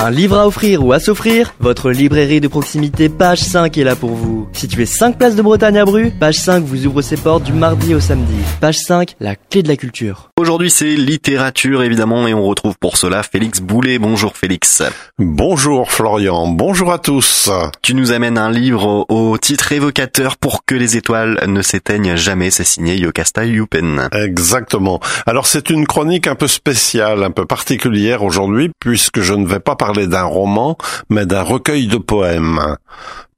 Un livre à offrir ou à s'offrir Votre librairie de proximité Page 5 est là pour vous. Situé 5 places de Bretagne à Bru, Page 5 vous ouvre ses portes du mardi au samedi. Page 5, la clé de la culture. Aujourd'hui c'est littérature évidemment et on retrouve pour cela Félix Boulet. Bonjour Félix. Bonjour Florian, bonjour à tous. Tu nous amènes un livre au titre évocateur pour que les étoiles ne s'éteignent jamais, c'est signé Yokasta Yupen. Exactement. Alors c'est une chronique un peu spéciale, un peu particulière aujourd'hui puisque je ne vais pas parler d'un roman, mais d'un recueil de poèmes.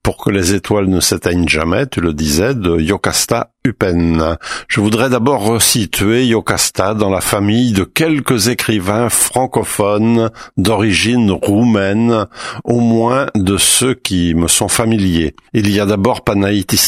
Pour que les étoiles ne s'éteignent jamais, tu le disais, de Yokasta Je voudrais d'abord resituer Yokasta dans la famille de quelques écrivains francophones d'origine roumaine, au moins de ceux qui me sont familiers. Il y a d'abord Panaïti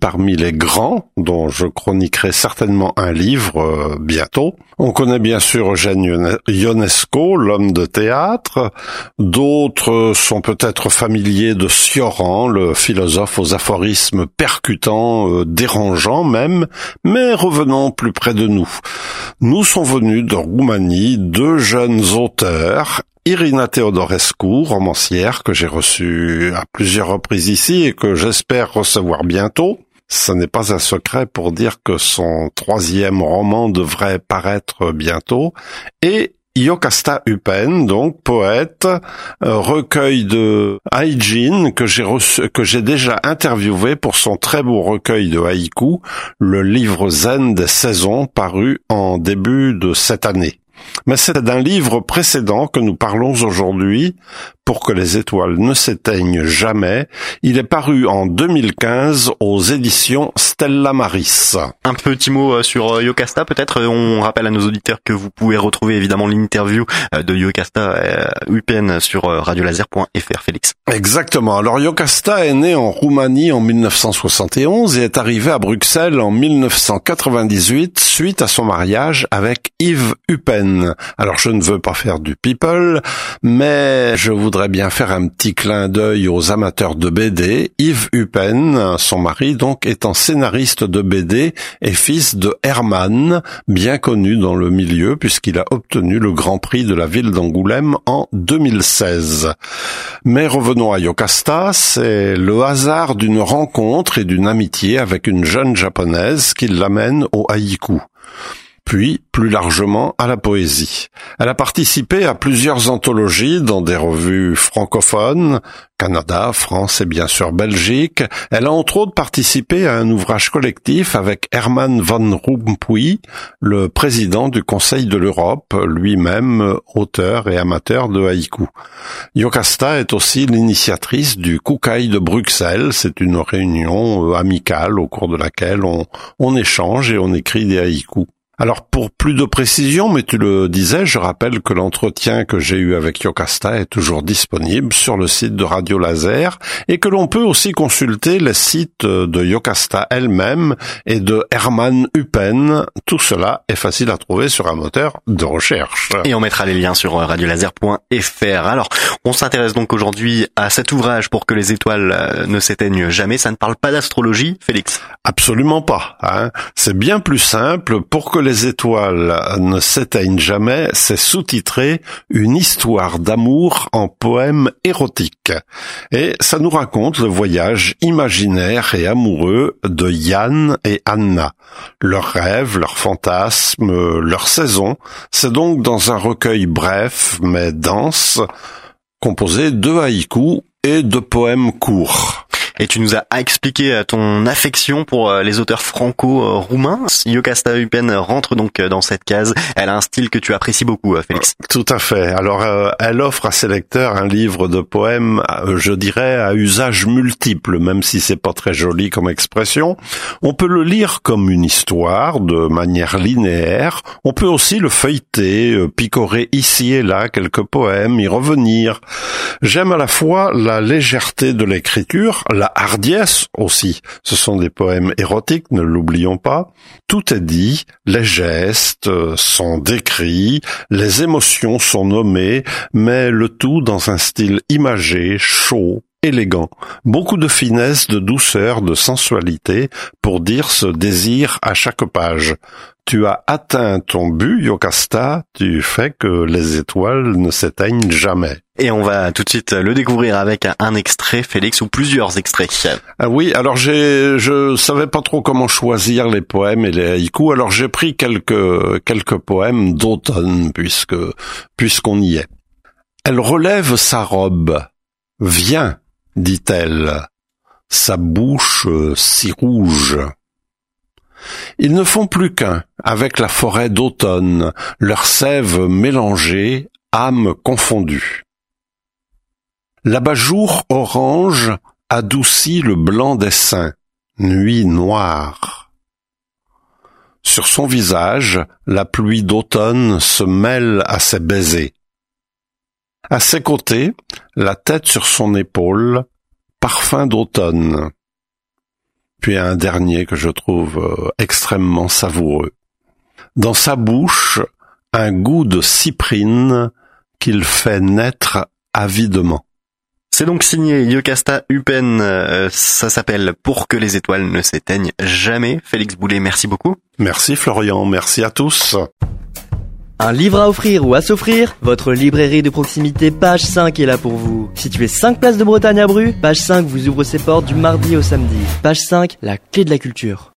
parmi les grands, dont je chroniquerai certainement un livre euh, bientôt. On connaît bien sûr Eugène Ionesco, l'homme de théâtre. D'autres sont peut-être familiers de Sioran, le philosophe aux aphorismes percutants, euh, dérangeants même, mais revenons plus près de nous. Nous sont venus de Roumanie deux jeunes auteurs, Irina Teodorescu, romancière que j'ai reçue à plusieurs reprises ici et que j'espère recevoir bientôt. Ce n'est pas un secret pour dire que son troisième roman devrait paraître bientôt. Et Yokasta Upen, donc poète, euh, recueil de Haijin que j'ai que j'ai déjà interviewé pour son très beau recueil de haïku, le livre zen des saisons paru en début de cette année. Mais c'est d'un livre précédent que nous parlons aujourd'hui, pour que les étoiles ne s'éteignent jamais. Il est paru en 2015 aux éditions Stella Maris. Un petit mot euh, sur euh, Yocasta peut-être. On rappelle à nos auditeurs que vous pouvez retrouver évidemment l'interview euh, de Yocasta UPN sur radiolaser.fr Félix. Exactement. Alors Yocasta est né en Roumanie en 1971 et est arrivé à Bruxelles en 1998 suite à son mariage avec Yves Upen. Alors je ne veux pas faire du people, mais je voudrais bien faire un petit clin d'œil aux amateurs de BD. Yves Huppen, son mari donc, étant scénariste de BD et fils de Hermann, bien connu dans le milieu puisqu'il a obtenu le Grand Prix de la ville d'Angoulême en 2016. Mais revenons à Yokasta, c'est le hasard d'une rencontre et d'une amitié avec une jeune japonaise qui l'amène au haïku puis plus largement à la poésie. Elle a participé à plusieurs anthologies dans des revues francophones, Canada, France et bien sûr Belgique. Elle a entre autres participé à un ouvrage collectif avec Herman van Rompuy, le président du Conseil de l'Europe, lui-même auteur et amateur de haïku. Yokasta est aussi l'initiatrice du Kukai de Bruxelles. C'est une réunion amicale au cours de laquelle on, on échange et on écrit des haïkus. Alors pour plus de précision, mais tu le disais, je rappelle que l'entretien que j'ai eu avec Yokasta est toujours disponible sur le site de Radio Laser et que l'on peut aussi consulter les sites de Yokasta elle-même et de Herman Huppen. Tout cela est facile à trouver sur un moteur de recherche. Et on mettra les liens sur radiolaser.fr. Alors, on s'intéresse donc aujourd'hui à cet ouvrage pour que les étoiles euh, ne s'éteignent jamais. Ça ne parle pas d'astrologie, Félix? Absolument pas. Hein. C'est bien plus simple pour que les les étoiles ne s'éteignent jamais, c'est sous-titré Une histoire d'amour en poème érotique. Et ça nous raconte le voyage imaginaire et amoureux de Yann et Anna. Leurs rêves, leurs fantasmes, leur saison, c'est donc dans un recueil bref mais dense, composé de haïkus et de poèmes courts et tu nous as expliqué euh, ton affection pour euh, les auteurs franco-roumains. Yokasta Upen rentre donc euh, dans cette case. Elle a un style que tu apprécies beaucoup, Félix. Tout à fait. Alors, elle offre à ses lecteurs un livre de poèmes, je dirais, à usage multiple, même si c'est pas très joli comme expression. On peut le lire comme une histoire, de manière linéaire. On peut aussi le feuilleter, picorer ici et là quelques poèmes, y revenir. J'aime à la fois la légèreté de l'écriture, la hardiesse aussi. Ce sont des poèmes érotiques, ne l'oublions pas. Tout est dit, les gestes sont décrits, les émotions sont nommées, mais le tout dans un style imagé, chaud, élégant. Beaucoup de finesse, de douceur, de sensualité pour dire ce désir à chaque page. Tu as atteint ton but, Yocasta, tu fais que les étoiles ne s'éteignent jamais. Et on va tout de suite le découvrir avec un extrait, Félix, ou plusieurs extraits. Ah oui, alors j'ai, je savais pas trop comment choisir les poèmes et les haïkus, alors j'ai pris quelques, quelques poèmes d'automne, puisque, puisqu'on y est. Elle relève sa robe. Viens, dit-elle, sa bouche si rouge. Ils ne font plus qu'un avec la forêt d'automne, leurs sève mélangées, âmes confondues. L'abat-jour orange adoucit le blanc des seins, nuit noire. Sur son visage, la pluie d'automne se mêle à ses baisers. À ses côtés, la tête sur son épaule, parfum d'automne. Puis un dernier que je trouve euh, extrêmement savoureux. Dans sa bouche, un goût de cyprine qu'il fait naître avidement. C'est donc signé Yocasta Upen, euh, ça s'appelle Pour que les étoiles ne s'éteignent jamais. Félix Boulet, merci beaucoup. Merci Florian, merci à tous. Un livre à offrir ou à s'offrir Votre librairie de proximité Page 5 est là pour vous. Situé 5 places de Bretagne à Bru, Page 5 vous ouvre ses portes du mardi au samedi. Page 5, la clé de la culture.